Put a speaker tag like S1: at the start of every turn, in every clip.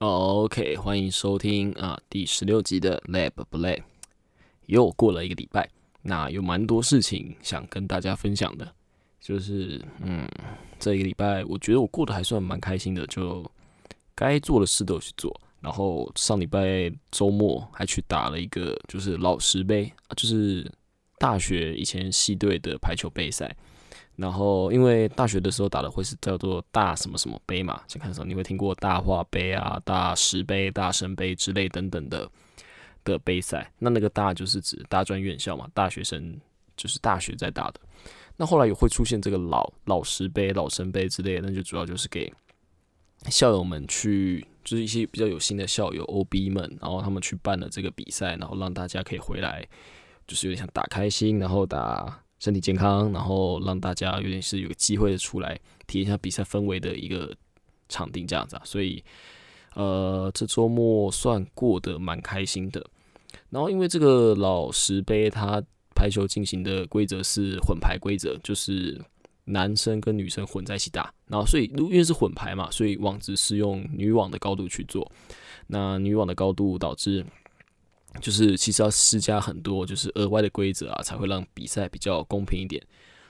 S1: OK，欢迎收听啊第十六集的 Lab Play。又过了一个礼拜，那有蛮多事情想跟大家分享的。就是嗯，这一个礼拜我觉得我过得还算蛮开心的，就该做的事都有去做。然后上礼拜周末还去打了一个就是老师杯，就是大学以前系队的排球杯赛。然后，因为大学的时候打的会是叫做大什么什么杯嘛，先看什么，你会听过大话杯啊、大石杯、大神杯之类等等的的杯赛。那那个大就是指大专院校嘛，大学生就是大学在打的。那后来也会出现这个老老石杯、老神杯之类的，那就主要就是给校友们去，就是一些比较有心的校友 OB 们，然后他们去办了这个比赛，然后让大家可以回来，就是有点像打开心，然后打。身体健康，然后让大家有点是有个机会的出来体验一下比赛氛围的一个场地这样子啊，所以呃这周末算过得蛮开心的。然后因为这个老石杯，它排球进行的规则是混排规则，就是男生跟女生混在一起打，然后所以因为是混排嘛，所以网子是用女网的高度去做，那女网的高度导致。就是其实要施加很多就是额外的规则啊，才会让比赛比较公平一点。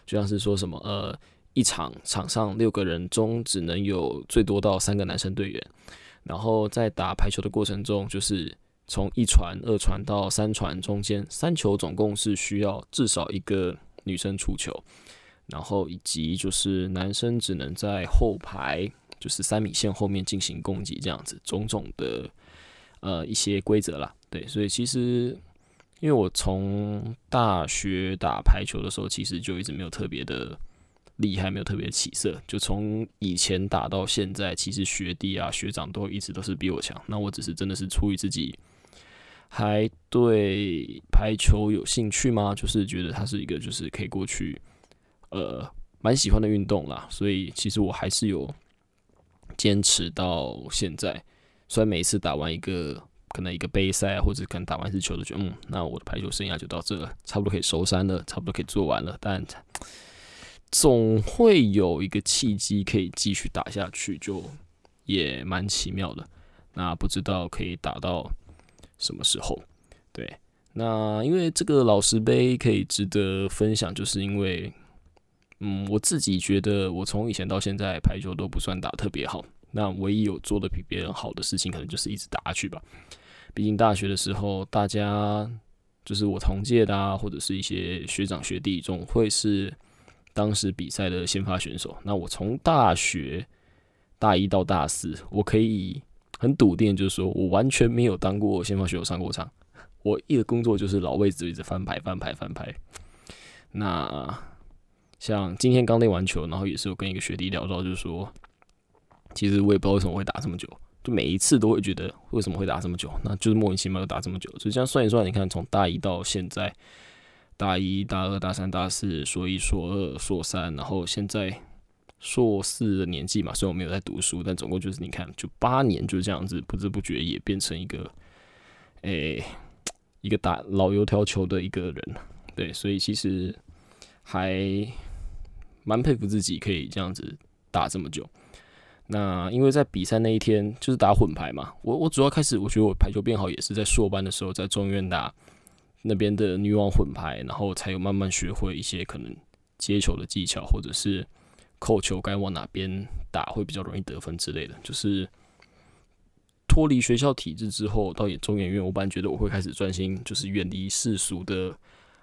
S1: 就像是说什么呃，一场场上六个人中只能有最多到三个男生队员，然后在打排球的过程中，就是从一传、二传到三传中间，三球总共是需要至少一个女生出球，然后以及就是男生只能在后排，就是三米线后面进行攻击，这样子种种的呃一些规则啦。对，所以其实，因为我从大学打排球的时候，其实就一直没有特别的厉害，没有特别起色。就从以前打到现在，其实学弟啊、学长都一直都是比我强。那我只是真的是出于自己还对排球有兴趣吗？就是觉得它是一个就是可以过去呃蛮喜欢的运动啦。所以其实我还是有坚持到现在。虽然每次打完一个。可能一个杯赛，或者可能打完一次球都觉得，嗯，那我的排球生涯就到这了，差不多可以收山了，差不多可以做完了。但总会有一个契机可以继续打下去，就也蛮奇妙的。那不知道可以打到什么时候？对，那因为这个老石杯可以值得分享，就是因为，嗯，我自己觉得我从以前到现在排球都不算打特别好。那唯一有做的比别人好的事情，可能就是一直打下去吧。毕竟大学的时候，大家就是我同届的啊，或者是一些学长学弟，总会是当时比赛的先发选手。那我从大学大一到大四，我可以很笃定，就是说我完全没有当过先发选手上过场。我一的工作就是老位置一直翻牌翻牌翻牌。那像今天刚练完球，然后也是有跟一个学弟聊到，就是说。其实我也不知道为什么会打这么久，就每一次都会觉得为什么会打这么久，那就是莫名其妙打这么久。所以这样算一算，你看从大一到现在，大一、大二、大三、大四，硕一、硕二、硕三，然后现在硕四的年纪嘛，虽然我没有在读书，但总共就是你看，就八年就这样子，不知不觉也变成一个，诶，一个打老油条球的一个人。对，所以其实还蛮佩服自己可以这样子打这么久。那因为在比赛那一天就是打混排嘛，我我主要开始我觉得我排球变好也是在硕班的时候，在中院打那边的女网混排，然后才有慢慢学会一些可能接球的技巧，或者是扣球该往哪边打会比较容易得分之类的。就是脱离学校体制之后，到中研院，我本来觉得我会开始专心，就是远离世俗的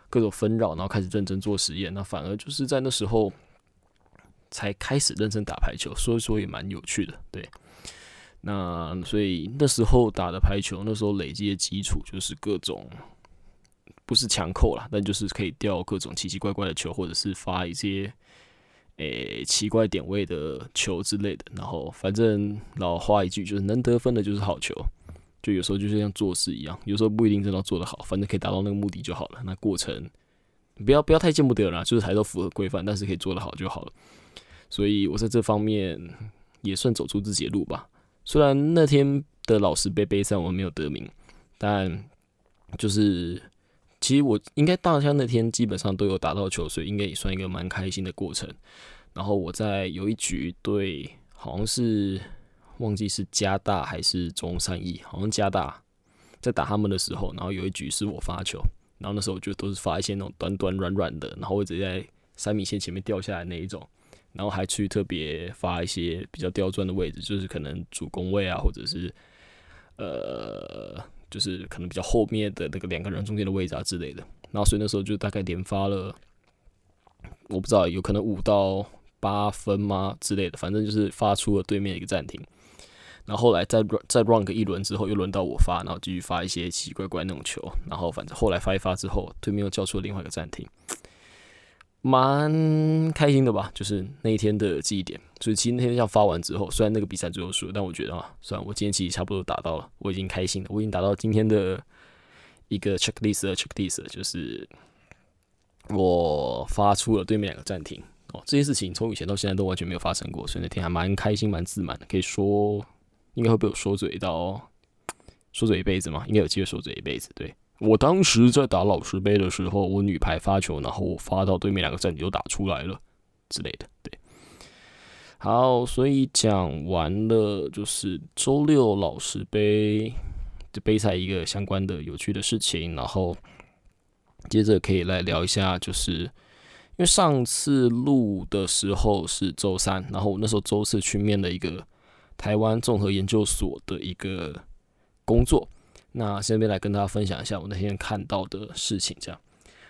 S1: 各种纷扰，然后开始认真做实验。那反而就是在那时候。才开始认真打排球，所以说也蛮有趣的。对，那所以那时候打的排球，那时候累积的基础就是各种不是强扣啦，但就是可以掉各种奇奇怪怪的球，或者是发一些诶奇怪点位的球之类的。然后反正老话一句，就是能得分的就是好球。就有时候就是像做事一样，有时候不一定真的做得好，反正可以达到那个目的就好了。那过程不要不要太见不得啦，就是还都符合规范，但是可以做得好就好了。所以我在这方面也算走出自己的路吧。虽然那天的老师杯杯赛我们没有得名，但就是其实我应该大枪那天基本上都有打到球，所以应该也算一个蛮开心的过程。然后我在有一局对，好像是忘记是加大还是中山一，好像加大在打他们的时候，然后有一局是我发球，然后那时候就都是发一些那种短短软软的，然后或者在三米线前面掉下来那一种，然后还去特别发一些比较刁钻的位置，就是可能主攻位啊，或者是呃，就是可能比较后面的那个两个人中间的位置啊之类的，然后所以那时候就大概连发了，我不知道有可能五到。八分吗之类的，反正就是发出了对面一个暂停，然后后来再再 run 个一轮之后，又轮到我发，然后继续发一些奇奇怪怪那种球，然后反正后来发一发之后，对面又叫出了另外一个暂停，蛮开心的吧？就是那一天的记忆点。所以其实那天要发完之后，虽然那个比赛最后输，但我觉得啊，算我今天其实差不多达到了，我已经开心了，我已经达到今天的一个 checklist 的 checklist，就是我发出了对面两个暂停哦。这些事情从以前到现在都完全没有发生过，所以那天还蛮开心、蛮自满的。可以说，应该会被我说嘴到说嘴一辈子嘛？应该有机会说嘴一辈子。对我当时在打老师杯的时候，我女排发球，然后我发到对面两个站就打出来了之类的。对，好，所以讲完了就是周六老师杯的杯赛一个相关的有趣的事情，然后接着可以来聊一下就是。因为上次录的时候是周三，然后我那时候周四去面了一个台湾综合研究所的一个工作，那这边来跟大家分享一下我那天看到的事情。这样，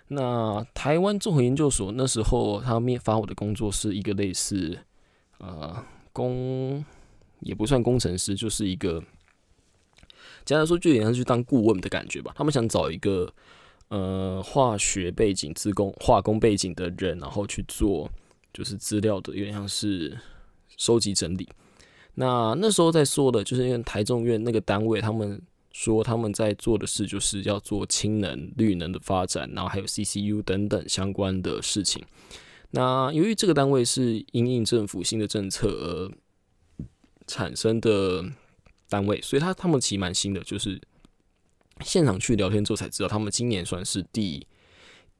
S1: 那台湾综合研究所那时候他面发我的工作是一个类似呃工也不算工程师，就是一个简单说就有点像去当顾问的感觉吧。他们想找一个。呃，化学背景、自工、化工背景的人，然后去做就是资料的，有点像是收集整理。那那时候在说的，就是因为台中院那个单位，他们说他们在做的事，就是要做氢能、绿能的发展，然后还有 CCU 等等相关的事情。那由于这个单位是因应政府新的政策而产生的单位，所以他他们其实蛮新的，就是。现场去聊天之后才知道，他们今年算是第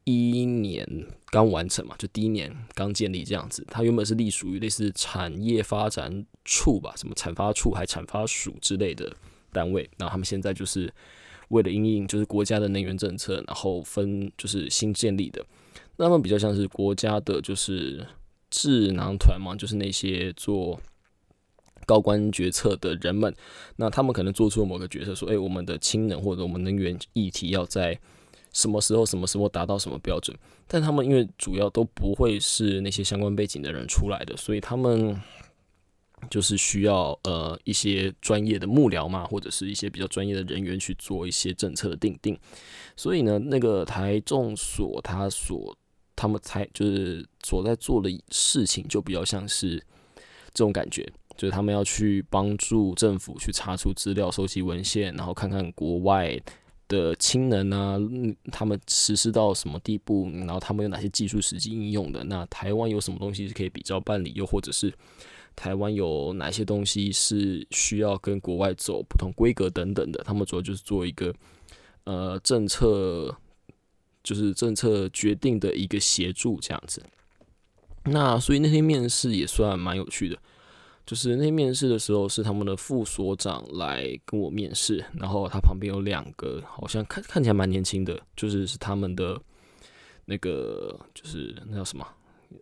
S1: 一年刚完成嘛，就第一年刚建立这样子。它原本是隶属于类似产业发展处吧，什么产发处还产发署之类的单位。然后他们现在就是为了应应就是国家的能源政策，然后分就是新建立的。那么比较像是国家的就是智囊团嘛，就是那些做。高官决策的人们，那他们可能做出某个决策，说：“诶，我们的氢能或者我们能源议题要在什么时候、什么时候达到什么标准？”但他们因为主要都不会是那些相关背景的人出来的，所以他们就是需要呃一些专业的幕僚嘛，或者是一些比较专业的人员去做一些政策的定定。所以呢，那个台众所他所他们才就是所在做的事情，就比较像是这种感觉。就是他们要去帮助政府去查出资料、收集文献，然后看看国外的氢能啊，他们实施到什么地步，然后他们有哪些技术实际应用的。那台湾有什么东西是可以比较办理，又或者是台湾有哪些东西是需要跟国外走不同规格等等的。他们主要就是做一个呃政策，就是政策决定的一个协助这样子。那所以那天面试也算蛮有趣的。就是那面试的时候，是他们的副所长来跟我面试，然后他旁边有两个，好像看看起来蛮年轻的，就是是他们的那个，就是那叫什么，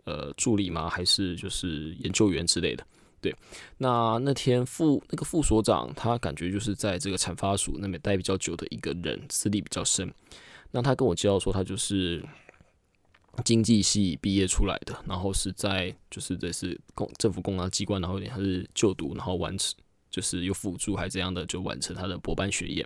S1: 呃，助理吗？还是就是研究员之类的？对，那那天副那个副所长，他感觉就是在这个产发署那边待比较久的一个人，资历比较深。那他跟我介绍说，他就是。经济系毕业出来的，然后是在就是这是公政府公安机关，然后他是就读，然后完成就是有辅助还这样的就完成他的博班学业。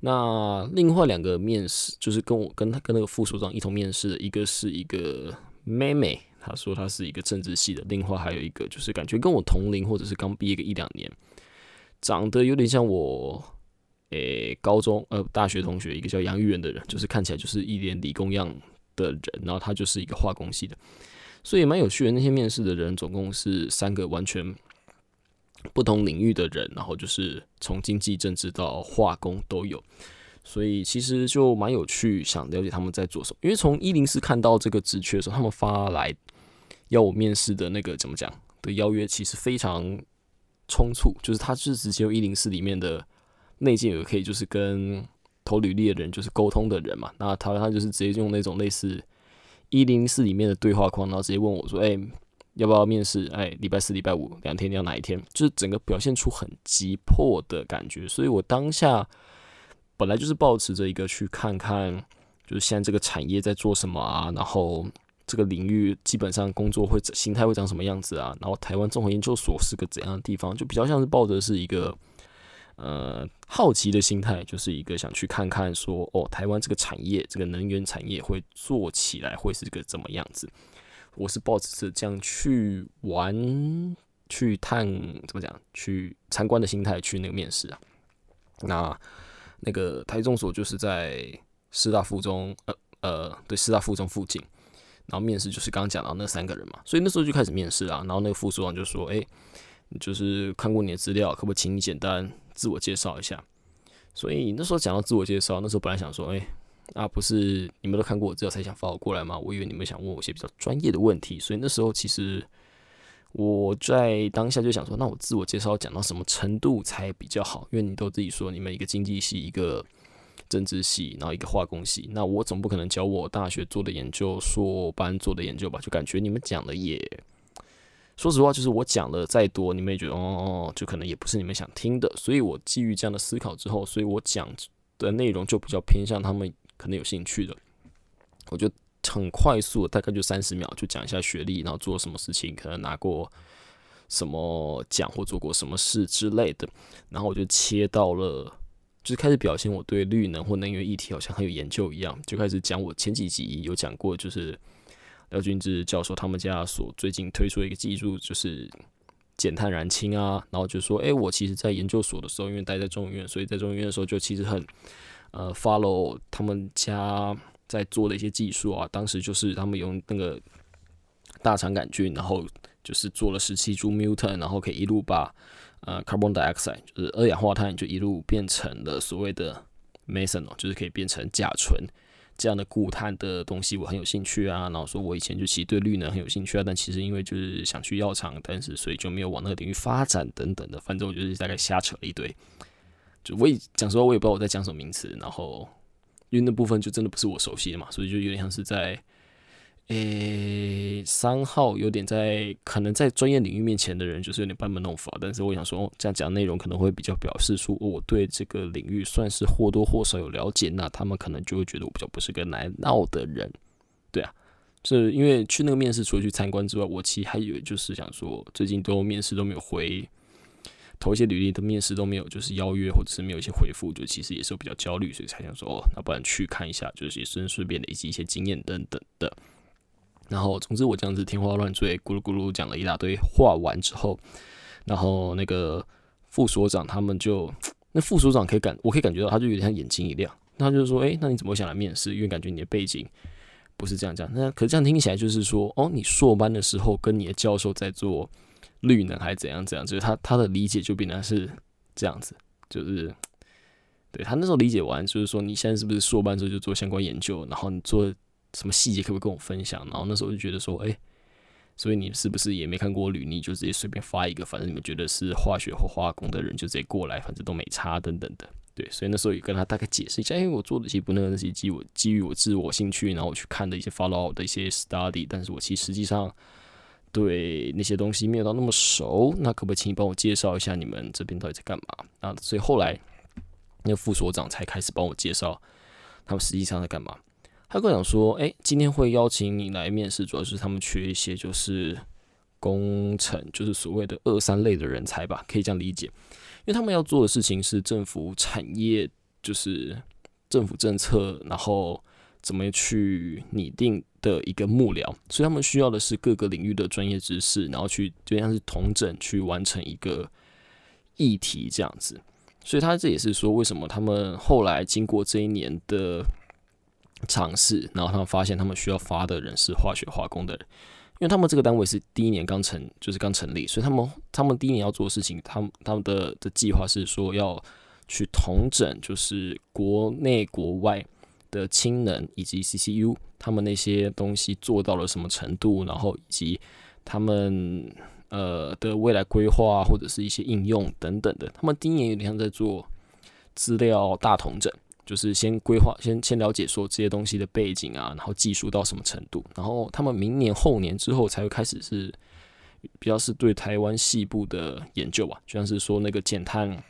S1: 那另外两个面试就是跟我跟他跟那个副所长一同面试的，一个是一个妹妹，她说她是一个政治系的，另外还有一个就是感觉跟我同龄或者是刚毕业个一两年，长得有点像我诶高中呃大学同学，一个叫杨玉元的人，就是看起来就是一脸理工样。的人，然后他就是一个化工系的，所以蛮有趣的。那些面试的人总共是三个完全不同领域的人，然后就是从经济、政治到化工都有，所以其实就蛮有趣，想了解他们在做什么。因为从一零四看到这个职缺的时候，他们发来要我面试的那个怎么讲的邀约，其实非常冲促，就是他是直接用一零四里面的内建也可以，就是跟投履历的人就是沟通的人嘛。那他他就是直接用那种类似一零四里面的对话框，然后直接问我说：“哎，要不要面试？哎，礼拜四、礼拜五两天，你要哪一天？”就是整个表现出很急迫的感觉。所以我当下本来就是保持着一个去看看，就是现在这个产业在做什么啊，然后。这个领域基本上工作会形态会长什么样子啊？然后台湾综合研究所是个怎样的地方？就比较像是抱着是一个呃好奇的心态，就是一个想去看看说哦，台湾这个产业，这个能源产业会做起来会是个怎么样子？我是抱着这样去玩、去探怎么讲、去参观的心态去那个面试啊。那那个台中所就是在师大附中，呃呃，对，师大附中附近。然后面试就是刚刚讲到那三个人嘛，所以那时候就开始面试啊。然后那个副所长就说：“哎，就是看过你的资料，可不可以请你简单自我介绍一下？”所以那时候讲到自我介绍，那时候本来想说：“哎，啊不是你们都看过我之后才想发我过来吗？我以为你们想问我一些比较专业的问题。”所以那时候其实我在当下就想说：“那我自我介绍讲到什么程度才比较好？因为你都自己说你们一个经济系一个。”政治系，然后一个化工系，那我总不可能教我大学做的研究、硕班做的研究吧？就感觉你们讲的也，说实话，就是我讲的再多，你们也觉得哦，就可能也不是你们想听的。所以我基于这样的思考之后，所以我讲的内容就比较偏向他们可能有兴趣的。我就很快速，大概就三十秒，就讲一下学历，然后做什么事情，可能拿过什么奖或做过什么事之类的，然后我就切到了。就是开始表现我对绿能或能源议题好像很有研究一样，就开始讲我前几集有讲过，就是廖俊志教授他们家所最近推出的一个技术，就是减碳燃氢啊。然后就说，哎，我其实在研究所的时候，因为待在中医院，所以在中医院的时候就其实很呃 follow 他们家在做的一些技术啊。当时就是他们用那个大肠杆菌，然后就是做了十七株 mutant，然后可以一路把呃，carbon dioxide 就是二氧化碳，就一路变成了所谓的 methanol，就是可以变成甲醇这样的固碳的东西，我很有兴趣啊。然后说我以前就其实对绿能很有兴趣啊，但其实因为就是想去药厂，但是所以就没有往那个领域发展等等的。反正我就是大概瞎扯了一堆，就我也讲实话，我也不知道我在讲什么名词。然后因为那部分就真的不是我熟悉的嘛，所以就有点像是在。诶，三号有点在可能在专业领域面前的人就是有点班门弄斧，但是我想说这样讲内容可能会比较表示出我对这个领域算是或多或少有了解，那他们可能就会觉得我比较不是个来闹的人，对啊，是因为去那个面试除了去参观之外，我其实还有就是想说最近都面试都没有回，投一些履历的面试都没有就是邀约或者是没有一些回复，就其实也是比较焦虑，所以才想说哦，那不然去看一下，就是也顺顺便累积一些经验等等的。然后，总之我这样子天花乱坠，咕噜咕噜讲了一大堆话完之后，然后那个副所长他们就，那副所长可以感，我可以感觉到他就有点像眼睛一亮，他就说，诶，那你怎么想来面试？因为感觉你的背景不是这样讲，那可是这样听起来就是说，哦，你硕班的时候跟你的教授在做绿能还是怎样怎样，就是他他的理解就变成是这样子，就是对他那时候理解完，就是说你现在是不是硕班之后就做相关研究，然后你做。什么细节可不可以跟我分享？然后那时候就觉得说，哎，所以你是不是也没看过履历，就直接随便发一个，反正你们觉得是化学或化工的人就直接过来，反正都没差等等的。对，所以那时候也跟他大概解释一下，哎，我做的其实不那个是基我基于我自我兴趣，然后我去看的一些 follow 的一些 study，但是我其实实际上对那些东西没有到那么熟。那可不可以请你帮我介绍一下你们这边到底在干嘛？啊，所以后来那个副所长才开始帮我介绍他们实际上在干嘛。他跟我讲说：“哎，今天会邀请你来面试，主要是他们缺一些就是工程，就是所谓的二三类的人才吧，可以这样理解。因为他们要做的事情是政府产业，就是政府政策，然后怎么去拟定的一个幕僚，所以他们需要的是各个领域的专业知识，然后去就像是同整去完成一个议题这样子。所以他这也是说，为什么他们后来经过这一年的。”尝试，然后他们发现他们需要发的人是化学化工的人，因为他们这个单位是第一年刚成，就是刚成立，所以他们他们第一年要做的事情，他们他们的的计划是说要去统整，就是国内国外的氢能以及 CCU，他们那些东西做到了什么程度，然后以及他们呃的未来规划或者是一些应用等等的。他们第一年有点像在做资料大统整，就是先规划，先先了解说这些东西的背景啊，然后技术到什么程度，然后他们明年后年之后才会开始是比较是对台湾西部的研究吧，就像是说那个减碳。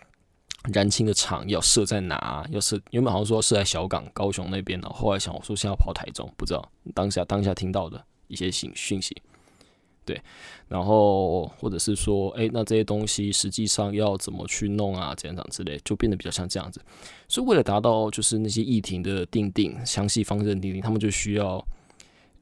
S1: 燃氢的厂要设在哪？要设原本好像说设在小港、高雄那边呢，后来想我说现在要跑台中，不知道当下当下听到的一些信讯息，对，然后或者是说，哎，那这些东西实际上要怎么去弄啊？怎样样之类，就变得比较像这样子。所以为了达到就是那些议题的定定、详细方针定定，他们就需要。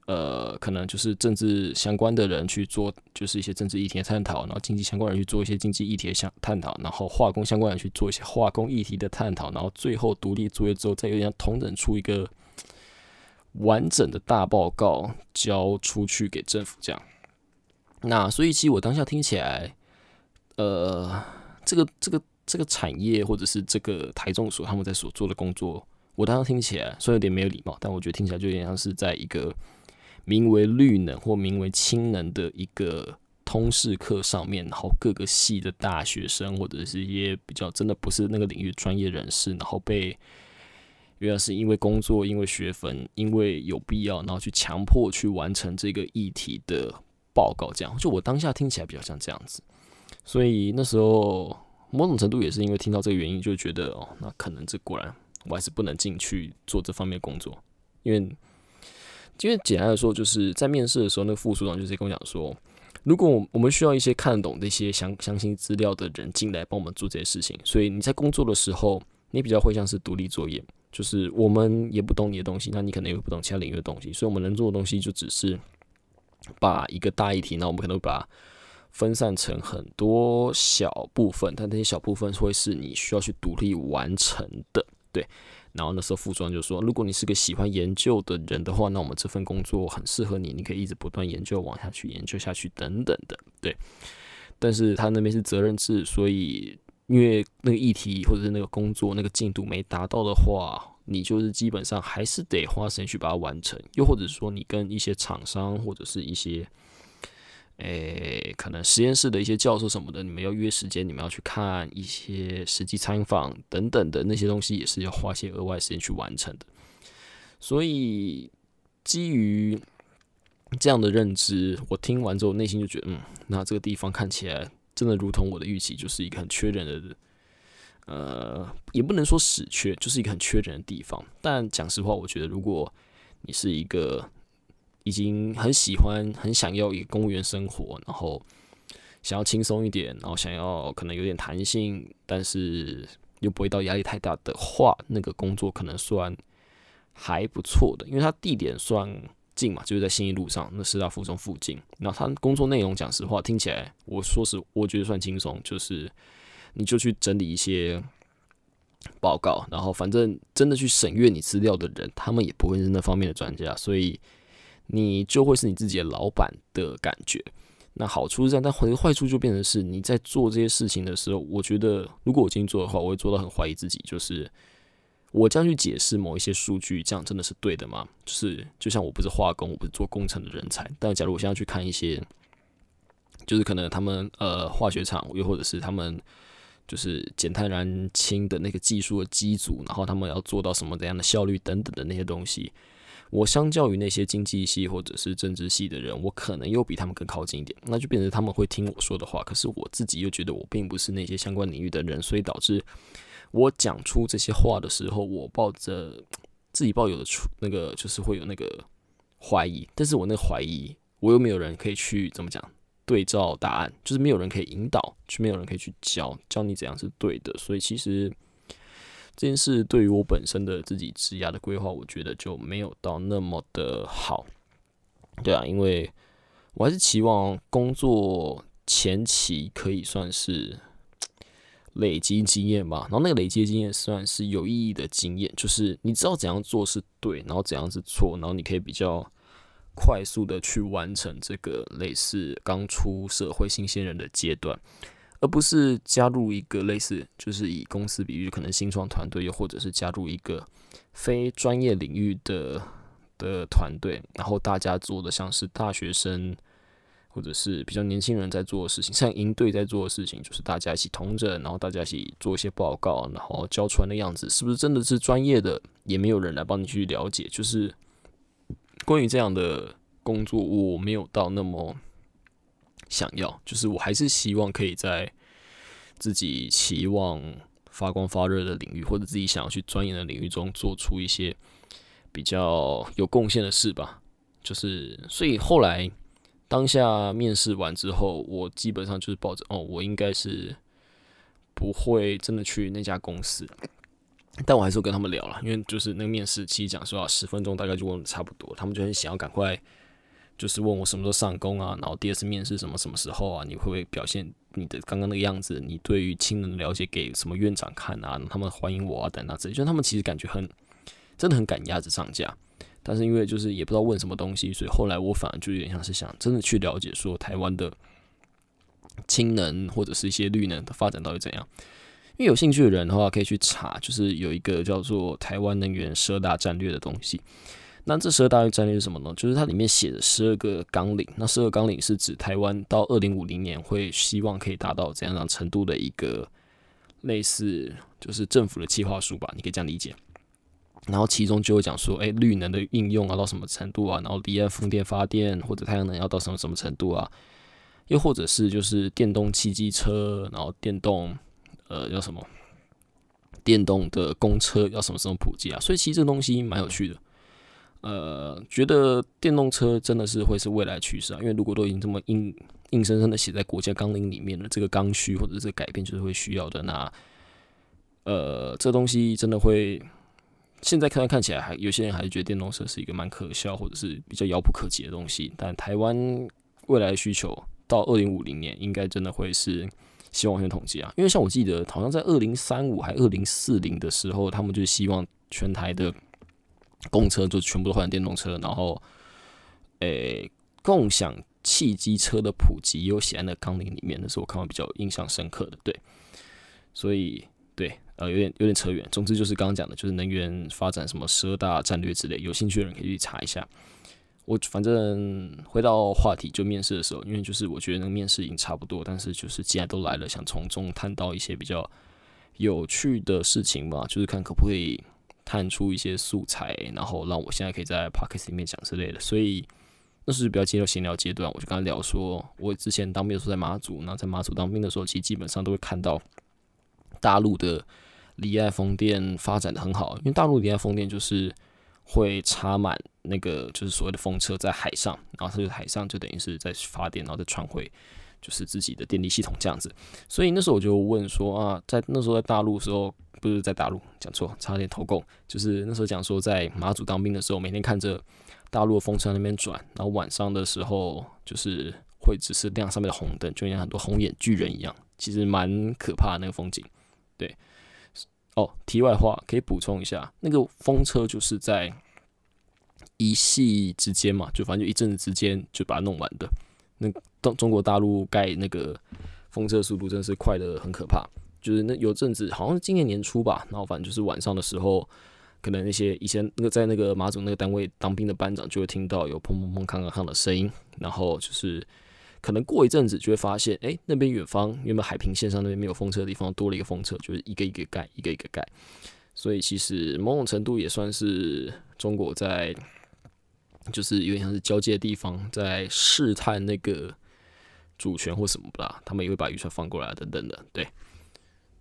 S1: 呃，可能就是政治相关的人去做，就是一些政治议题的探讨，然后经济相关人去做一些经济议题的相探讨，然后化工相关人去做一些化工议题的探讨，然后最后独立作业之后，再有点同等出一个完整的大报告交出去给政府，这样。那所以其实我当下听起来，呃，这个这个这个产业或者是这个台中所他们在所做的工作，我当时听起来虽然有点没有礼貌，但我觉得听起来就有点像是在一个。名为绿能或名为氢能的一个通识课上面，然后各个系的大学生或者是一些比较真的不是那个领域专业人士，然后被原来是因为工作、因为学分、因为有必要，然后去强迫去完成这个议题的报告，这样就我当下听起来比较像这样子，所以那时候某种程度也是因为听到这个原因，就觉得哦，那可能这果然我还是不能进去做这方面工作，因为。因为简单的说，就是在面试的时候，那个副所长就是跟我讲说，如果我们需要一些看得懂这些详详细资料的人进来帮我们做这些事情，所以你在工作的时候，你比较会像是独立作业，就是我们也不懂你的东西，那你可能也不懂其他领域的东西，所以我们能做的东西就只是把一个大议题，那我们可能会把分散成很多小部分，但那些小部分会是你需要去独立完成的，对。然后那时候副装就说：“如果你是个喜欢研究的人的话，那我们这份工作很适合你，你可以一直不断研究，往下去研究下去等等的。”对。但是他那边是责任制，所以因为那个议题或者是那个工作那个进度没达到的话，你就是基本上还是得花时间去把它完成。又或者说你跟一些厂商或者是一些。诶，可能实验室的一些教授什么的，你们要约时间，你们要去看一些实际参访等等的那些东西，也是要花些额外时间去完成的。所以，基于这样的认知，我听完之后内心就觉得，嗯，那这个地方看起来真的如同我的预期，就是一个很缺人的，呃，也不能说死缺，就是一个很缺人的地方。但讲实话，我觉得如果你是一个。已经很喜欢、很想要一个公务员生活，然后想要轻松一点，然后想要可能有点弹性，但是又不会到压力太大的话，那个工作可能算还不错的，因为它地点算近嘛，就是在新一路上，那师大附中附近。然后他工作内容，讲实话，听起来我说实，我觉得算轻松，就是你就去整理一些报告，然后反正真的去审阅你资料的人，他们也不会是那方面的专家，所以。你就会是你自己的老板的感觉，那好处是这样，但坏坏处就变成是你在做这些事情的时候，我觉得如果我今天做的话，我会做到很怀疑自己，就是我这样去解释某一些数据，这样真的是对的吗？就是就像我不是化工，我不是做工程的人才，但假如我现在去看一些，就是可能他们呃化学厂，又或者是他们就是减碳燃氢的那个技术的机组，然后他们要做到什么怎样的效率等等的那些东西。我相较于那些经济系或者是政治系的人，我可能又比他们更靠近一点，那就变成他们会听我说的话。可是我自己又觉得我并不是那些相关领域的人，所以导致我讲出这些话的时候，我抱着自己抱有的出那个就是会有那个怀疑，但是我那个怀疑，我又没有人可以去怎么讲对照答案，就是没有人可以引导，就没有人可以去教教你怎样是对的，所以其实。这件事对于我本身的自己职涯的规划，我觉得就没有到那么的好，对啊，因为我还是期望工作前期可以算是累积经验吧，然后那个累积经验算是有意义的经验，就是你知道怎样做是对，然后怎样是错，然后你可以比较快速的去完成这个类似刚出社会新鲜人的阶段。而不是加入一个类似，就是以公司比喻，可能新创团队，又或者是加入一个非专业领域的的团队，然后大家做的像是大学生，或者是比较年轻人在做的事情，像营队在做的事情，就是大家一起同诊，然后大家一起做一些报告，然后交出来的样子，是不是真的是专业的？也没有人来帮你去了解。就是关于这样的工作，我没有到那么想要，就是我还是希望可以在自己期望发光发热的领域，或者自己想要去钻研的领域中，做出一些比较有贡献的事吧。就是，所以后来。当下面试完之后，我基本上就是抱着哦，我应该是不会真的去那家公司，但我还是跟他们聊了，因为就是那个面试期讲说啊，十分钟大概就问的差不多，他们就很想要赶快，就是问我什么时候上工啊，然后第二次面试什么什么时候啊，你会不会表现你的刚刚那个样子，你对于亲人的了解给什么院长看啊，他们欢迎我啊等等之类，就他们其实感觉很真的很赶鸭子上架。但是因为就是也不知道问什么东西，所以后来我反而就有点像是想真的去了解说台湾的氢能或者是一些绿能的发展到底怎样。因为有兴趣的人的话，可以去查，就是有一个叫做台湾能源十二大战略的东西。那这十二大战略是什么呢？就是它里面写的十二个纲领。那十二纲领是指台湾到二零五零年会希望可以达到怎样样程度的一个类似就是政府的计划书吧，你可以这样理解。然后其中就会讲说，哎，绿能的应用啊到什么程度啊？然后离岸风电发电或者太阳能要到什么什么程度啊？又或者是就是电动汽机车，然后电动呃要什么？电动的公车要什么时候普及啊？所以其实这东西蛮有趣的。呃，觉得电动车真的是会是未来趋势啊，因为如果都已经这么硬硬生生的写在国家纲领里面了，这个刚需或者是改变就是会需要的。那呃，这东西真的会。现在看看起来，还有些人还是觉得电动车是一个蛮可笑或者是比较遥不可及的东西。但台湾未来需求到二零五零年，应该真的会是希望先统计啊。因为像我记得，好像在二零三五还二零四零的时候，他们就希望全台的公车就全部都换成电动车，然后诶，共享汽机车的普及有写在那纲领里面，那是我看完比较印象深刻的。对，所以对。呃，有点有点扯远。总之就是刚刚讲的，就是能源发展什么十二大战略之类，有兴趣的人可以去查一下。我反正回到话题，就面试的时候，因为就是我觉得那个面试已经差不多，但是就是既然都来了，想从中探到一些比较有趣的事情吧，就是看可不可以探出一些素材，然后让我现在可以在 p o c k e t 里面讲之类的。所以那是比较进入闲聊阶段，我就跟他聊说，我之前当兵的时候在马祖，然后在马祖当兵的时候，其实基本上都会看到大陆的。离岸风电发展的很好，因为大陆离岸风电就是会插满那个就是所谓的风车在海上，然后它就海上就等于是在发电，然后再传回就是自己的电力系统这样子。所以那时候我就问说啊，在那时候在大陆时候不是在大陆讲错，差点投共，就是那时候讲说在马祖当兵的时候，每天看着大陆的风车那边转，然后晚上的时候就是会只是亮上面的红灯，就像很多红眼巨人一样，其实蛮可怕那个风景，对。哦，题外话可以补充一下，那个风车就是在一系之间嘛，就反正就一阵子之间就把它弄完的。那中中国大陆盖那个风车速度真的是快的很可怕，就是那有阵子好像是今年年初吧，然后反正就是晚上的时候，可能那些以前那个在那个马祖那个单位当兵的班长就会听到有砰砰砰、康康康的声音，然后就是。可能过一阵子就会发现，哎，那边远方原本海平线上那边没有风车的地方多了一个风车，就是一个一个盖，一个一个盖。所以其实某种程度也算是中国在，就是有点像是交界的地方，在试探那个主权或什么吧。他们也会把渔船放过来等等的。对，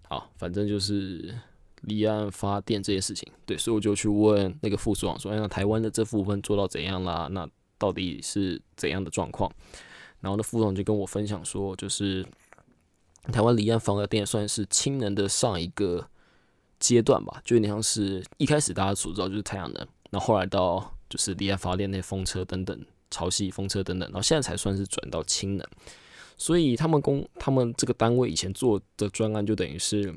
S1: 好，反正就是离岸发电这件事情。对，所以我就去问那个副所长说，哎，那台湾的这部分做到怎样啦？那到底是怎样的状况？然后呢，副总就跟我分享说，就是台湾离岸风电算是氢能的上一个阶段吧，就有点像是一开始大家所知道就是太阳能，然后后来到就是离岸发电那些风车等等，潮汐风车等等，然后现在才算是转到氢能。所以他们公他们这个单位以前做的专案，就等于是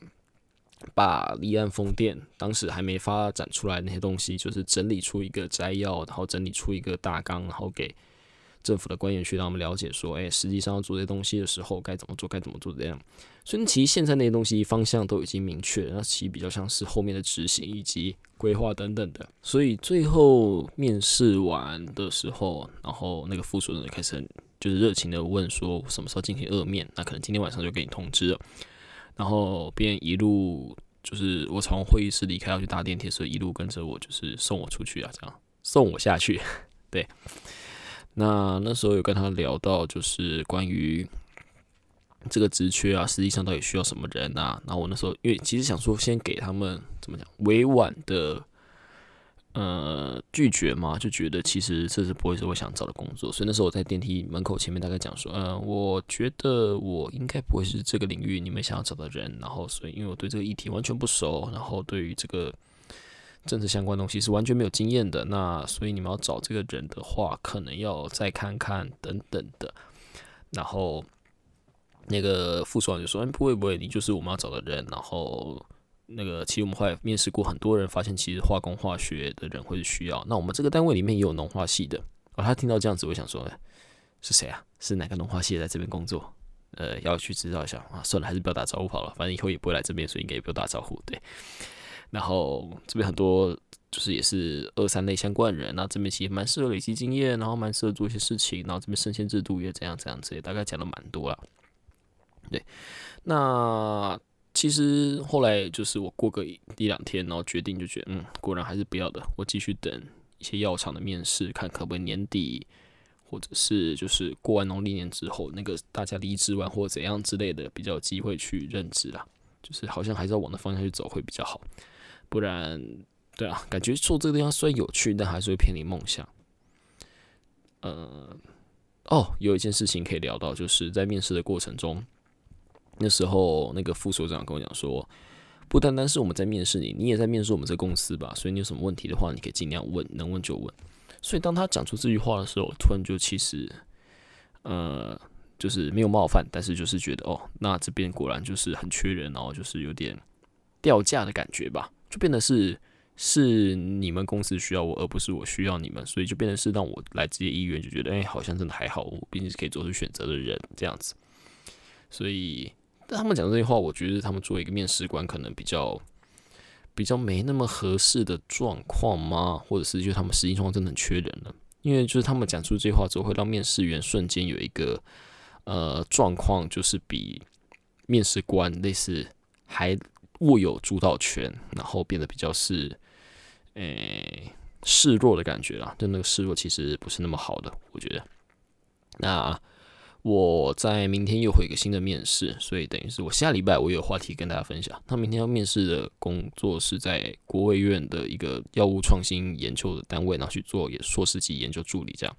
S1: 把离岸风电当时还没发展出来那些东西，就是整理出一个摘要，然后整理出一个大纲，然后给。政府的官员去让我们了解说，哎，实际上要做这些东西的时候该怎么做，该怎么做这样。所以其实现在那些东西方向都已经明确，那其实比较像是后面的执行以及规划等等的。所以最后面试完的时候，然后那个副主任开始很就是热情的问说什么时候进行二面，那可能今天晚上就给你通知了。然后便一路就是我从会议室离开要去搭电梯所以，一路跟着我就是送我出去啊，这样送我下去。对，那那时候有跟他聊到就是关于这个职缺啊，实际上到底需要什么人啊？然后我那时候因为其实想说先给他们怎么讲委婉的。呃，拒绝嘛，就觉得其实这是不会是我想找的工作，所以那时候我在电梯门口前面大概讲说，呃，我觉得我应该不会是这个领域你们想要找的人，然后所以因为我对这个议题完全不熟，然后对于这个政治相关东西是完全没有经验的，那所以你们要找这个人的话，可能要再看看等等的，然后那个副所长就说，嗯，不会不会，你就是我们要找的人，然后。那个，其实我们后来面试过很多人，发现其实化工化学的人会需要。那我们这个单位里面也有农化系的。哦，他听到这样子，我想说，是谁啊？是哪个农化系在这边工作？呃，要去知道一下啊。算了，还是不要打招呼好了，反正以后也不会来这边，所以应该也不用打招呼。对。然后这边很多就是也是二三类相关人，那这边其实蛮适合累积经验，然后蛮适合做一些事情，然后这边升迁制度也怎样怎样之类，大概讲了蛮多了。对，那。其实后来就是我过个一两天，然后决定就觉得，嗯，果然还是不要的。我继续等一些药厂的面试，看可不可以年底，或者是就是过完农历年之后，那个大家离职完或怎样之类的，比较有机会去任职啦。就是好像还是要往那方向去走会比较好，不然，对啊，感觉做这个地方虽然有趣，但还是会偏离梦想。呃，哦，有一件事情可以聊到，就是在面试的过程中。那时候，那个副所长跟我讲说，不单单是我们在面试你，你也在面试我们这公司吧。所以你有什么问题的话，你可以尽量问，能问就问。所以当他讲出这句话的时候，突然就其实，呃，就是没有冒犯，但是就是觉得哦，那这边果然就是很缺人，然后就是有点掉价的感觉吧，就变得是是你们公司需要我，而不是我需要你们，所以就变成是让我来这些医院，就觉得哎，好像真的还好，我毕竟是可以做出选择的人这样子，所以。但他们讲这些话，我觉得他们作为一个面试官，可能比较比较没那么合适的状况吗？或者是就他们实际状况真的很缺人了？因为就是他们讲出这些话之后，会让面试员瞬间有一个呃状况，就是比面试官类似还握有主导权，然后变得比较是诶示弱的感觉啦。就那个示弱其实不是那么好的，我觉得。那。我在明天又会一个新的面试，所以等于是我下礼拜我有话题跟大家分享。他明天要面试的工作是在国卫院的一个药物创新研究的单位，然后去做也硕士级研究助理这样。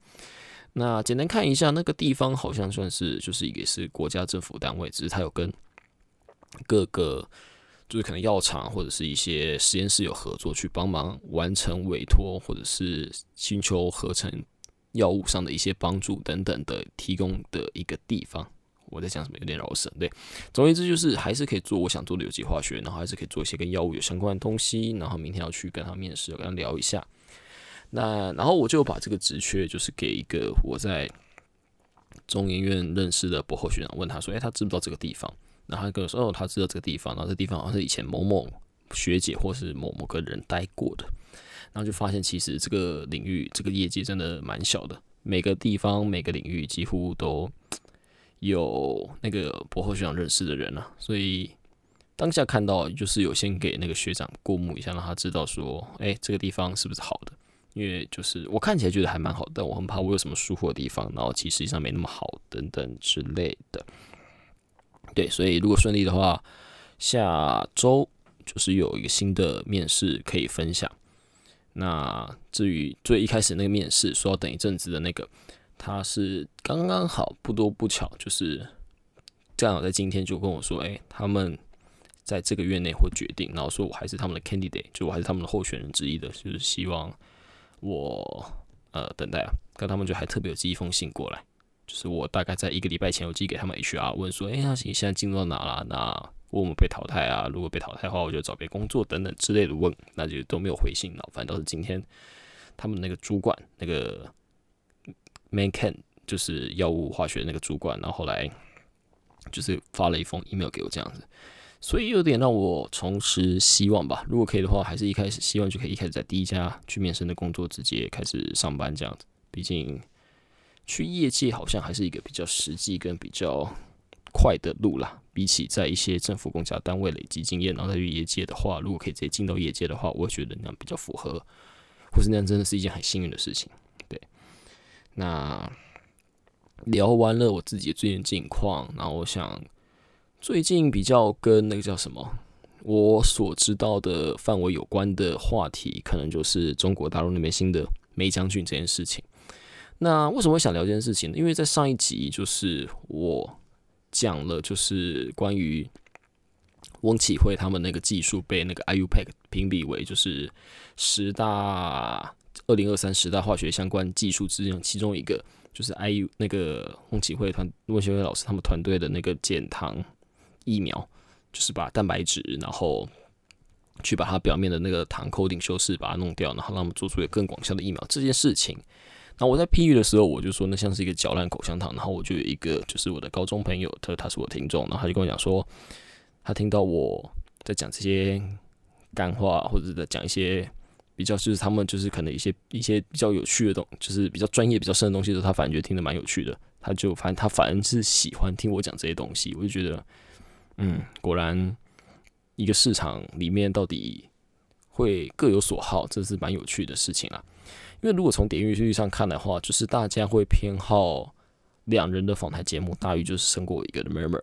S1: 那简单看一下，那个地方好像算是就是一个是国家政府单位，只是他有跟各个就是可能药厂或者是一些实验室有合作，去帮忙完成委托或者是寻求合成。药物上的一些帮助等等的提供的一个地方，我在讲什么有点绕神，对，总而言之就是还是可以做我想做的有机化学，然后还是可以做一些跟药物有相关的东西，然后明天要去跟他面试，跟他聊一下。那然后我就把这个职缺就是给一个我在中研院认识的博后学长，问他说，诶，他知不知道这个地方？然后他跟我说，哦，他知道这个地方，然后这地方好像是以前某某学姐或是某某个人待过的。然后就发现，其实这个领域、这个业界真的蛮小的。每个地方、每个领域几乎都有那个博后学长认识的人了。所以当下看到，就是有先给那个学长过目一下，让他知道说，哎，这个地方是不是好的？因为就是我看起来觉得还蛮好，但我很怕我有什么疏忽的地方，然后其实际上没那么好等等之类的。对，所以如果顺利的话，下周就是有一个新的面试可以分享。那至于最一开始那个面试说要等一阵子的那个，他是刚刚好不多不巧，就是正好在今天就跟我说，哎，他们在这个月内会决定，然后说我还是他们的 candidate，就我还是他们的候选人之一的，就是希望我呃等待啊，跟他们就还特别有寄一封信过来，就是我大概在一个礼拜前有寄给他们 HR 问说，哎，那你现在进入到哪了？那问我们被淘汰啊？如果被淘汰的话，我就找别工作等等之类的问，那就都没有回信了。反正都是今天他们那个主管，那个 Man Ken，就是药物化学那个主管，然后后来就是发了一封 email 给我这样子，所以有点让我重拾希望吧。如果可以的话，还是一开始希望就可以一开始在第一家去面试的工作直接开始上班这样子。毕竟去业界好像还是一个比较实际跟比较快的路啦。比起在一些政府公家单位累积经验，然后再去业界的话，如果可以直接进到业界的话，我觉得那样比较符合，或是那样真的是一件很幸运的事情。对，那聊完了我自己最近近况，然后我想最近比较跟那个叫什么，我所知道的范围有关的话题，可能就是中国大陆那边新的梅将军这件事情。那为什么会想聊这件事情呢？因为在上一集就是我讲了，就是关于翁启慧他们那个技术被那个 IUPAC 评比为就是十大二零二三十大化学相关技术之中其中一个，就是 IU 那个翁启慧团翁启慧老师他们团队的那个减糖疫苗，就是把蛋白质然后去把它表面的那个糖 coating 修饰把它弄掉，然后让我们做出一个更广效的疫苗这件事情。那我在批语的时候，我就说那像是一个嚼烂口香糖。然后我就有一个，就是我的高中朋友，他他是我听众，然后他就跟我讲说，他听到我在讲这些干话，或者在讲一些比较，就是他们就是可能一些一些比较有趣的东，就是比较专业、比较深的东西的时候，他反而觉得听得蛮有趣的。他就反正他反而是喜欢听我讲这些东西。我就觉得，嗯，果然一个市场里面到底会各有所好，这是蛮有趣的事情啊。因为如果从点阅率上看的话，就是大家会偏好两人的访谈节目大于就是胜过一个的 murmur。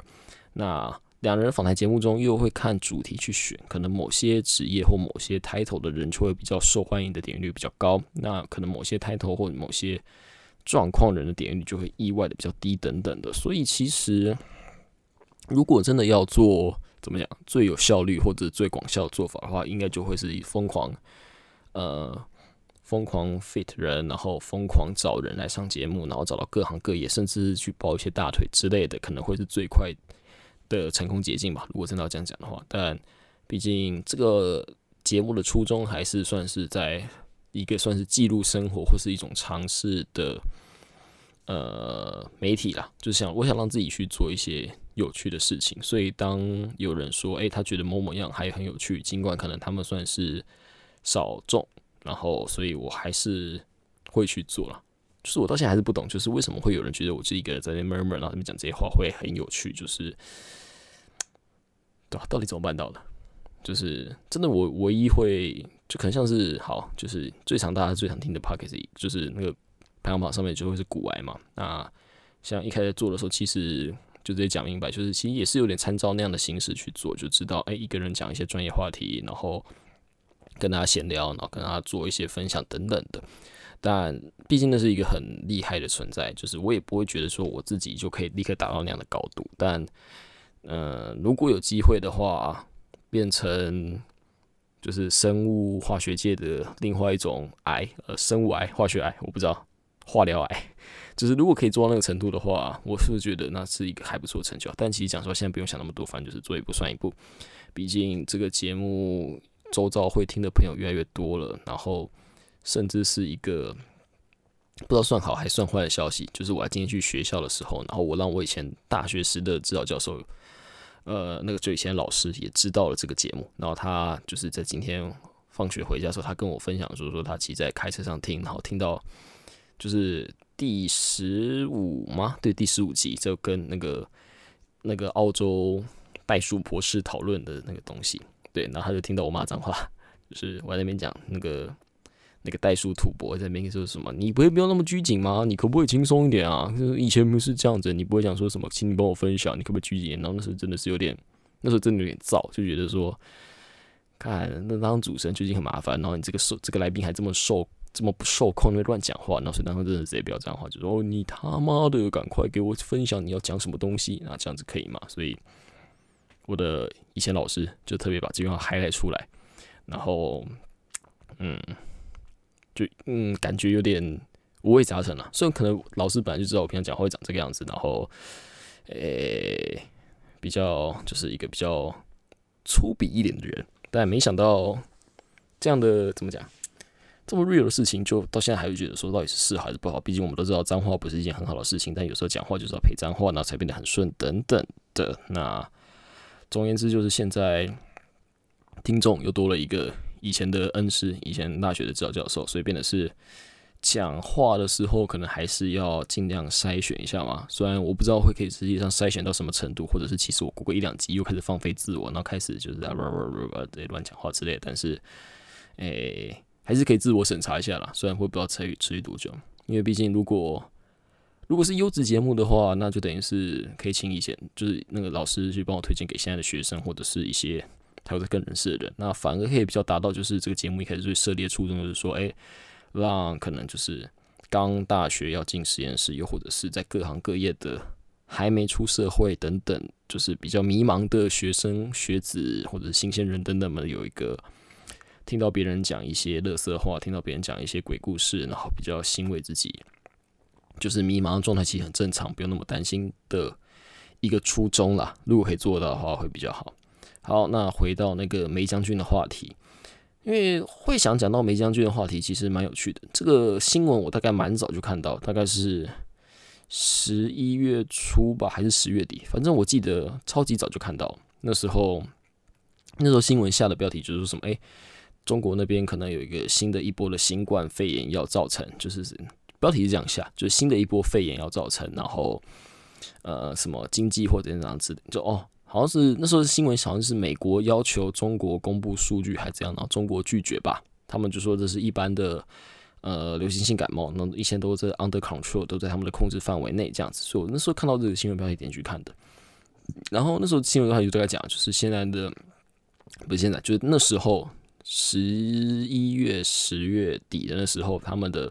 S1: 那两人访谈节目中又会看主题去选，可能某些职业或某些 title 的人就会比较受欢迎的点阅率比较高，那可能某些 title 或某些状况人的点阅率就会意外的比较低等等的。所以其实如果真的要做怎么讲最有效率或者最广效的做法的话，应该就会是以疯狂呃。疯狂 fit 人，然后疯狂找人来上节目，然后找到各行各业，甚至去抱一些大腿之类的，可能会是最快的成功捷径吧。如果真的要这样讲的话，但毕竟这个节目的初衷还是算是在一个算是记录生活或是一种尝试的呃媒体啦，就是想我想让自己去做一些有趣的事情。所以当有人说，诶，他觉得某某样还很有趣，尽管可能他们算是少众。然后，所以我还是会去做了。就是我到现在还是不懂，就是为什么会有人觉得我是一个人在那 murmur，然后他们讲这些话会很有趣，就是对吧？到底怎么办到的？就是真的，我唯一会就可能像是好，就是最常大家最常听的 p o c k e t 就是那个排行榜上面就会是古癌嘛。那像一开始做的时候，其实就直接讲明白，就是其实也是有点参照那样的形式去做，就知道哎，一个人讲一些专业话题，然后。跟大家闲聊，然后跟大家做一些分享等等的，但毕竟那是一个很厉害的存在，就是我也不会觉得说我自己就可以立刻达到那样的高度。但，呃，如果有机会的话，变成就是生物化学界的另外一种癌，呃，生物癌、化学癌，我不知道，化疗癌，就是如果可以做到那个程度的话，我是觉得那是一个还不错的成就。但其实讲说，现在不用想那么多，反正就是做一步算一步。毕竟这个节目。周遭会听的朋友越来越多了，然后甚至是一个不知道算好还算坏的消息，就是我今天去学校的时候，然后我让我以前大学时的指导教授，呃，那个就以前老师也知道了这个节目，然后他就是在今天放学回家的时候，他跟我分享说说他其实在开车上听，然后听到就是第十五吗？对，第十五集就跟那个那个澳洲袋鼠博士讨论的那个东西。对，然后他就听到我骂脏话，就是我在那边讲那个那个袋鼠土博在那边说什么，你不会不要那么拘谨吗？你可不可以轻松一点啊？就是以前不是这样子，你不会讲说什么，请你帮我分享，你可不可以拘谨？然后那时候真的是有点，那时候真的有点燥，就觉得说，看那当主持人最近很麻烦，然后你这个受这个来宾还这么受这么不受控，因为乱讲话，然后所以当时真的直接不要这样话，就说，你他妈的赶快给我分享你要讲什么东西，那这样子可以吗？所以。我的以前老师就特别把这句话 highlight 出来，然后，嗯，就嗯，感觉有点五味杂陈了。虽然可能老师本来就知道我平常讲话会长这个样子，然后，诶，比较就是一个比较粗鄙一点的人，但没想到这样的怎么讲，这么 real 的事情，就到现在还会觉得说到底是是还是不好。毕竟我们都知道脏话不是一件很好的事情，但有时候讲话就是要配脏话，然后才变得很顺等等的那。总而言之，就是现在听众又多了一个以前的恩师，以前大学的指导教授，所以变得是讲话的时候，可能还是要尽量筛选一下嘛。虽然我不知道会可以实际上筛选到什么程度，或者是其实我过过一两集又开始放飞自我，然后开始就是在乱讲话之类。但是，诶，还是可以自我审查一下啦。虽然会不知道持续持续多久，因为毕竟如果如果是优质节目的话，那就等于是可以请以前就是那个老师去帮我推荐给现在的学生，或者是一些他有在更认识的人。那反而可以比较达到就是这个节目一开始最设立的初衷，就是说，诶。让可能就是刚大学要进实验室，又或者是在各行各业的还没出社会等等，就是比较迷茫的学生学子或者是新鲜人等等们，有一个听到别人讲一些乐色话，听到别人讲一些鬼故事，然后比较欣慰自己，就是迷茫的状态其实很正常，不用那么担心的一个初衷啦。如果可以做到的话，会比较好。好，那回到那个梅将军的话题。因为会想讲到梅将军的话题，其实蛮有趣的。这个新闻我大概蛮早就看到，大概是十一月初吧，还是十月底？反正我记得超级早就看到。那时候，那时候新闻下的标题就是说什么？哎，中国那边可能有一个新的一波的新冠肺炎要造成，就是标题是这样下，就是新的一波肺炎要造成，然后呃，什么经济或者这样子，就哦。好像是那时候新闻，好像是美国要求中国公布数据，还怎样？然后中国拒绝吧，他们就说这是一般的呃流行性感冒，那一切都在 under control，都在他们的控制范围内这样子。所以我那时候看到这个新闻标题点去看的，然后那时候新闻标题就在讲，就是现在的不是现在，就是那时候十一月十月底的那时候，他们的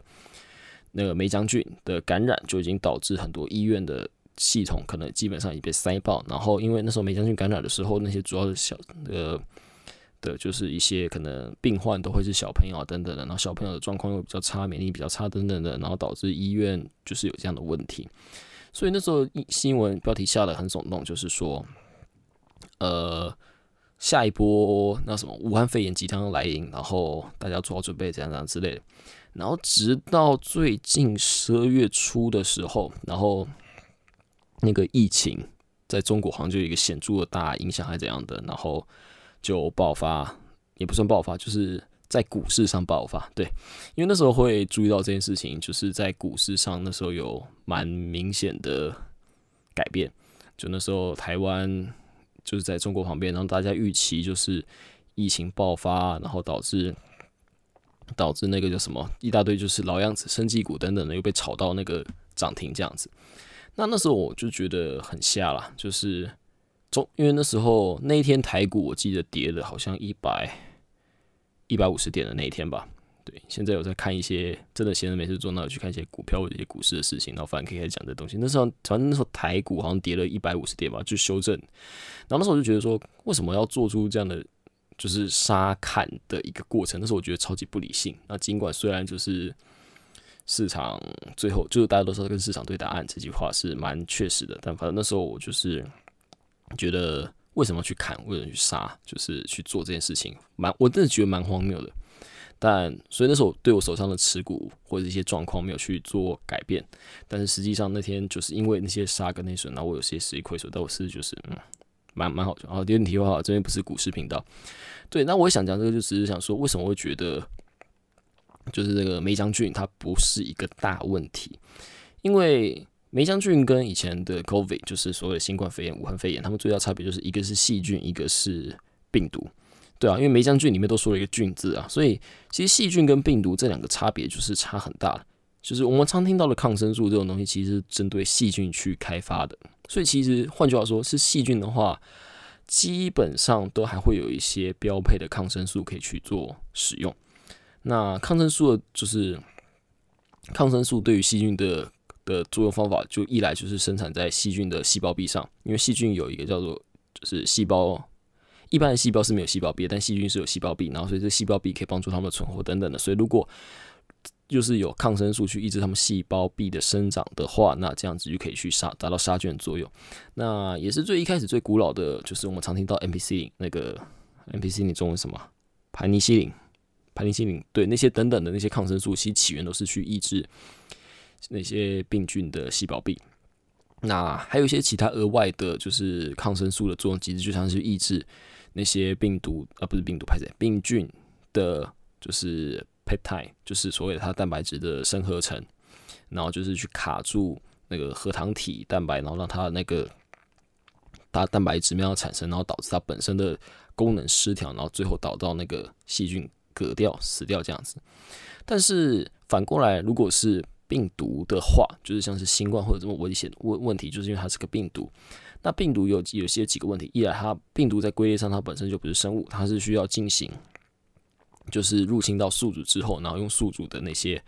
S1: 那个梅将军的感染就已经导致很多医院的。系统可能基本上已被塞爆，然后因为那时候梅将军感染的时候，那些主要的小呃的，就是一些可能病患都会是小朋友等等的，然后小朋友的状况又比较差，免疫力比较差等等的，然后导致医院就是有这样的问题。所以那时候新闻标题下的很耸动，就是说，呃，下一波那什么武汉肺炎即将来临，然后大家做好准备，这样这样之类的。然后直到最近十二月初的时候，然后。那个疫情在中国好像就有一个显著的大影响，还是怎样的，然后就爆发，也不算爆发，就是在股市上爆发。对，因为那时候会注意到这件事情，就是在股市上那时候有蛮明显的改变。就那时候台湾就是在中国旁边，然后大家预期就是疫情爆发，然后导致导致那个叫什么一大堆就是老样子生技股等等的又被炒到那个涨停这样子。那那时候我就觉得很瞎了，就是中，因为那时候那一天台股我记得跌了好像一百一百五十点的那一天吧。对，现在有在看一些真的闲着没事做，那我去看一些股票或者一些股市的事情，然后反正可以开始讲这东西。那时候反正那时候台股好像跌了一百五十点吧，就修正。然后那时候我就觉得说，为什么要做出这样的就是杀砍的一个过程？那时候我觉得超级不理性。那尽管虽然就是。市场最后就是大家都说跟市场对答案这句话是蛮确实的，但反正那时候我就是觉得为什么去砍，为什么去杀，就是去做这件事情，蛮我真的觉得蛮荒谬的。但所以那时候对我手上的持股或者一些状况没有去做改变，但是实际上那天就是因为那些杀跟内损，然后我有些实际亏损，但我是就是嗯蛮蛮好。然后第二题的话，这边不是股市频道，对，那我想讲这个就只是想说为什么会觉得。就是这个梅将军，它不是一个大问题，因为梅将军跟以前的 COVID，就是所谓的新冠肺炎、武汉肺炎，他们最大差别就是一个是细菌，一个是病毒，对啊，因为梅将军里面都说了一个“菌”字啊，所以其实细菌跟病毒这两个差别就是差很大。就是我们常听到的抗生素这种东西，其实是针对细菌去开发的，所以其实换句话说，是细菌的话，基本上都还会有一些标配的抗生素可以去做使用。那抗生素就是抗生素对于细菌的的作用方法，就一来就是生产在细菌的细胞壁上，因为细菌有一个叫做就是细胞，一般的细胞是没有细胞壁，但细菌是有细胞壁，然后所以这细胞壁可以帮助它们存活等等的。所以如果就是有抗生素去抑制它们细胞壁的生长的话，那这样子就可以去杀达到杀菌的作用。那也是最一开始最古老的就是我们常听到 MPC 那个 MPC 你中文什么？盘尼西林。盘尼西林对那些等等的那些抗生素，其实起源都是去抑制那些病菌的细胞壁。那还有一些其他额外的，就是抗生素的作用机制，就像是抑制那些病毒啊，不是病毒，拍谁病菌的，就是肽肽就是所谓的它蛋白质的生合成，然后就是去卡住那个核糖体蛋白，然后让它那个它蛋白质没有产生，然后导致它本身的功能失调，然后最后导到那个细菌嗝掉死掉这样子。但是反过来，如果是病毒的话，就是像是新冠或者这么危险问问题，就是因为它是个病毒。那病毒有有些几个问题，一来它病毒在归类上它本身就不是生物，它是需要进行，就是入侵到宿主之后，然后用宿主的那些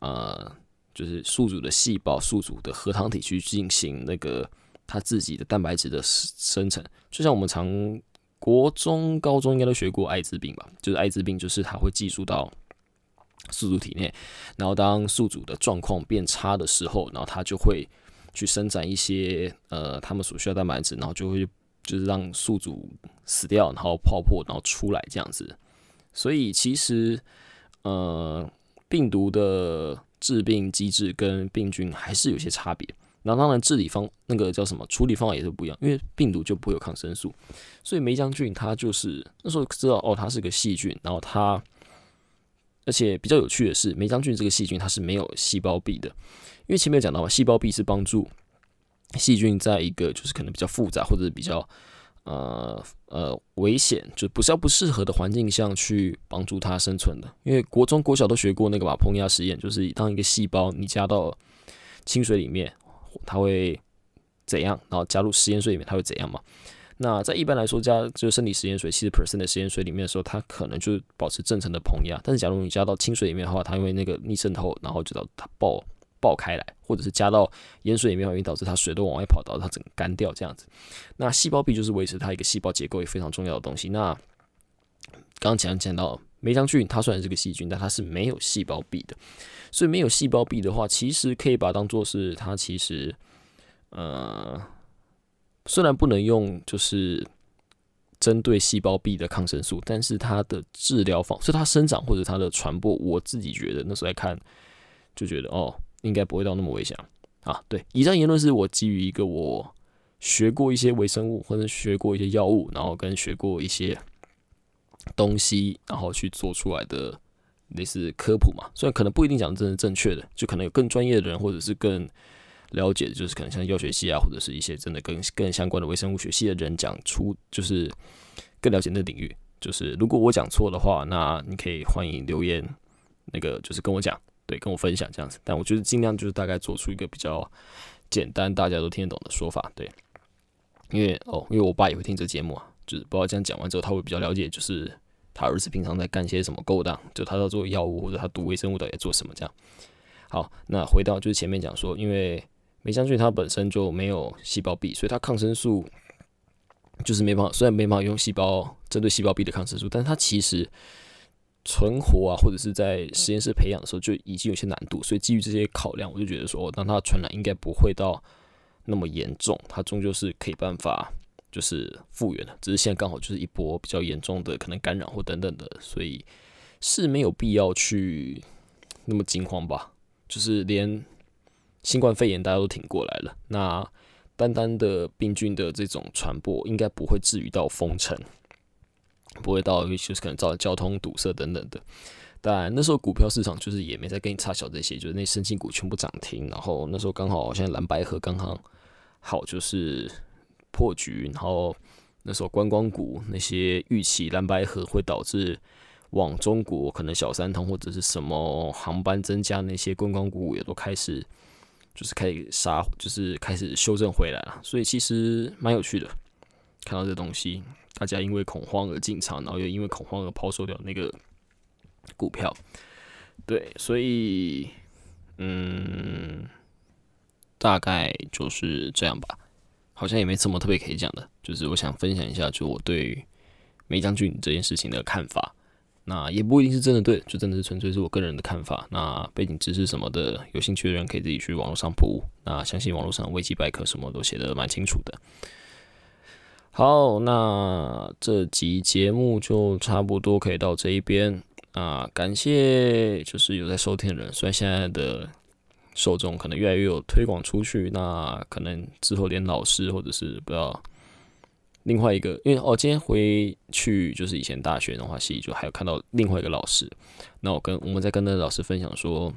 S1: 呃，就是宿主的细胞、宿主的核糖体去进行那个它自己的蛋白质的生成。就像我们常国中、高中应该都学过艾滋病吧，就是艾滋病就是它会寄宿到。宿主体内，然后当宿主的状况变差的时候，然后它就会去生产一些呃他们所需要蛋白质，然后就会就是让宿主死掉，然后泡破然后出来这样子。所以其实呃病毒的致病机制跟病菌还是有些差别。然后当然治理方那个叫什么处理方法也是不一样，因为病毒就不会有抗生素，所以梅将军他就是那时候知道哦它是个细菌，然后它。而且比较有趣的是，梅将军这个细菌它是没有细胞壁的，因为前面讲到嘛，细胞壁是帮助细菌在一个就是可能比较复杂或者比较呃呃危险，就不是要不适合的环境下去帮助它生存的。因为国中、国小都学过那个嘛，膨压实验，就是当一个细胞你加到清水里面，它会怎样？然后加入实验水里面，它会怎样嘛？那在一般来说，加就是生理食盐水七十 percent 的食盐水里面的时候，它可能就保持正常的膨压。但是假如你加到清水里面的话，它因为那个逆渗透，然后就到它爆爆开来，或者是加到盐水里面，会导致它水都往外跑，导致它整个干掉这样子。那细胞壁就是维持它一个细胞结构也非常重要的东西。那刚刚讲讲到梅香菌，它虽然是个细菌，但它是没有细胞壁的。所以没有细胞壁的话，其实可以把它当做是它其实呃。虽然不能用就是针对细胞壁的抗生素，但是它的治疗方，是它生长或者它的传播，我自己觉得那时候来看就觉得哦，应该不会到那么危险啊。对，以上言论是我基于一个我学过一些微生物或者学过一些药物，然后跟学过一些东西，然后去做出来的类似科普嘛。虽然可能不一定讲真的正确的，就可能有更专业的人或者是更。了解就是可能像药学系啊，或者是一些真的跟更相关的微生物学系的人讲出，就是更了解那领域。就是如果我讲错的话，那你可以欢迎留言，那个就是跟我讲，对，跟我分享这样子。但我觉得尽量就是大概做出一个比较简单、大家都听得懂的说法，对。因为哦，因为我爸也会听这节目啊，就是不知道这样讲完之后，他会比较了解，就是他儿子平常在干些什么勾当，就他在做药物或者他读微生物的在做什么这样。好，那回到就是前面讲说，因为梅香菌它本身就没有细胞壁，所以它抗生素就是没办法。虽然没办法用细胞针对细胞壁的抗生素，但是它其实存活啊，或者是在实验室培养的时候就已经有些难度。所以基于这些考量，我就觉得说，当它传染应该不会到那么严重，它终究是可以办法就是复原的。只是现在刚好就是一波比较严重的可能感染或等等的，所以是没有必要去那么惊慌吧。就是连。新冠肺炎大家都挺过来了，那单单的病菌的这种传播应该不会至于到封城，不会到就是可能造成交通堵塞等等的。当然那时候股票市场就是也没在跟你差小这些，就是那申请股全部涨停，然后那时候刚好现在蓝白河刚好好就是破局，然后那时候观光股那些预期蓝白河会导致往中国可能小三通或者是什么航班增加，那些观光股也都开始。就是开始杀，就是开始修正回来了，所以其实蛮有趣的。看到这东西，大家因为恐慌而进场，然后又因为恐慌而抛售掉那个股票。对，所以嗯，大概就是这样吧。好像也没什么特别可以讲的，就是我想分享一下，就我对梅将军这件事情的看法。那也不一定是真的对，就真的是纯粹是我个人的看法。那背景知识什么的，有兴趣的人可以自己去网络上补。那相信网络上维基百科什么都写的蛮清楚的。好，那这集节目就差不多可以到这一边啊。感谢就是有在收听的人，虽然现在的受众可能越来越有推广出去，那可能之后连老师或者是不要另外一个，因为哦，今天回去就是以前大学的话，系就还有看到另外一个老师。那我跟我们在跟那个老师分享说，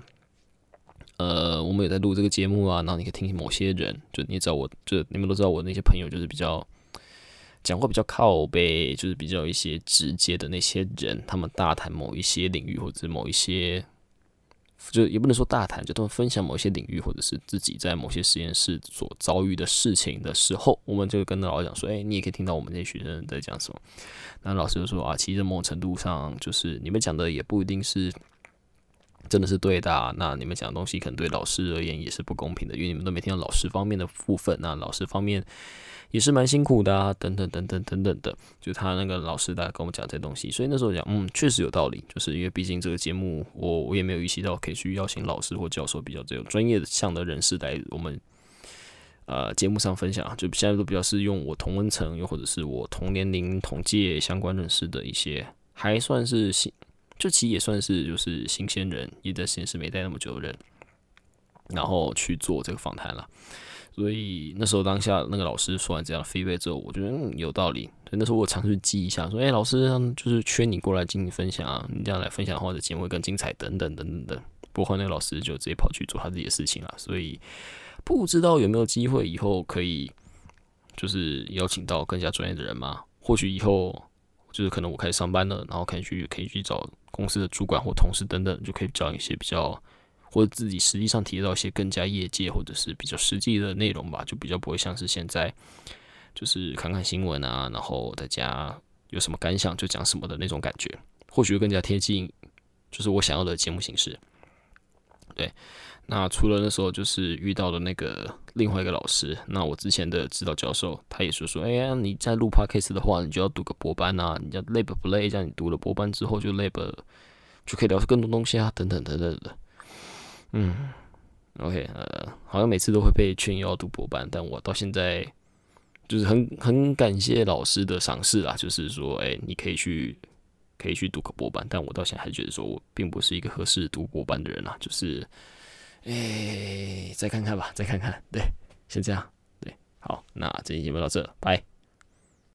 S1: 呃，我们有在录这个节目啊，然后你可以听某些人，就你知道我，就你们都知道我那些朋友就是比较讲话比较靠背，就是比较一些直接的那些人，他们大谈某一些领域或者某一些。就也不能说大谈，就他们分享某些领域，或者是自己在某些实验室所遭遇的事情的时候，我们就跟老师讲说：“哎，你也可以听到我们这些学生在讲什么。”那老师就说：“啊，其实某种程度上，就是你们讲的也不一定是真的是对的。那你们讲的东西可能对老师而言也是不公平的，因为你们都没听到老师方面的部分。那老师方面。”也是蛮辛苦的啊，等等等等等等的，就他那个老师大概跟我们讲这些东西，所以那时候讲，嗯，确实有道理，就是因为毕竟这个节目，我我也没有预期到可以去邀请老师或教授比较这种专业向的人士来我们呃节目上分享，就现在都比较是用我同温层又或者是我同年龄同届相关认识的一些，还算是新，就其实也算是就是新鲜人，也在实验室没待那么久的人，然后去做这个访谈了。所以那时候当下那个老师说完这样的 feedback 之后，我觉得嗯有道理。所以那时候我尝试记一下，说哎老师就是缺你过来进行分享啊，你这样来分享的话，的节目会更精彩等等等等等。不过那个老师就直接跑去做他自己的事情了。所以不知道有没有机会以后可以就是邀请到更加专业的人嘛？或许以后就是可能我开始上班了，然后可以去可以去找公司的主管或同事等等，就可以讲一些比较。或者自己实际上提到一些更加业界或者是比较实际的内容吧，就比较不会像是现在，就是看看新闻啊，然后大家有什么感想就讲什么的那种感觉，或许会更加贴近，就是我想要的节目形式。对，那除了那时候就是遇到的那个另外一个老师，那我之前的指导教授他也说说，哎呀，你在录 podcast 的话，你就要读个博班啊，你要 lab 不累，这样你读了博班之后就 lab 就可以聊出更多东西啊，等等等等的。嗯，OK，呃，好像每次都会被劝要读博班，但我到现在就是很很感谢老师的赏识啊，就是说，哎，你可以去可以去读个博班，但我到现在还觉得说我并不是一个合适读博班的人啊，就是，哎，再看看吧，再看看，对，先这样，对，好，那这期节目到这，拜。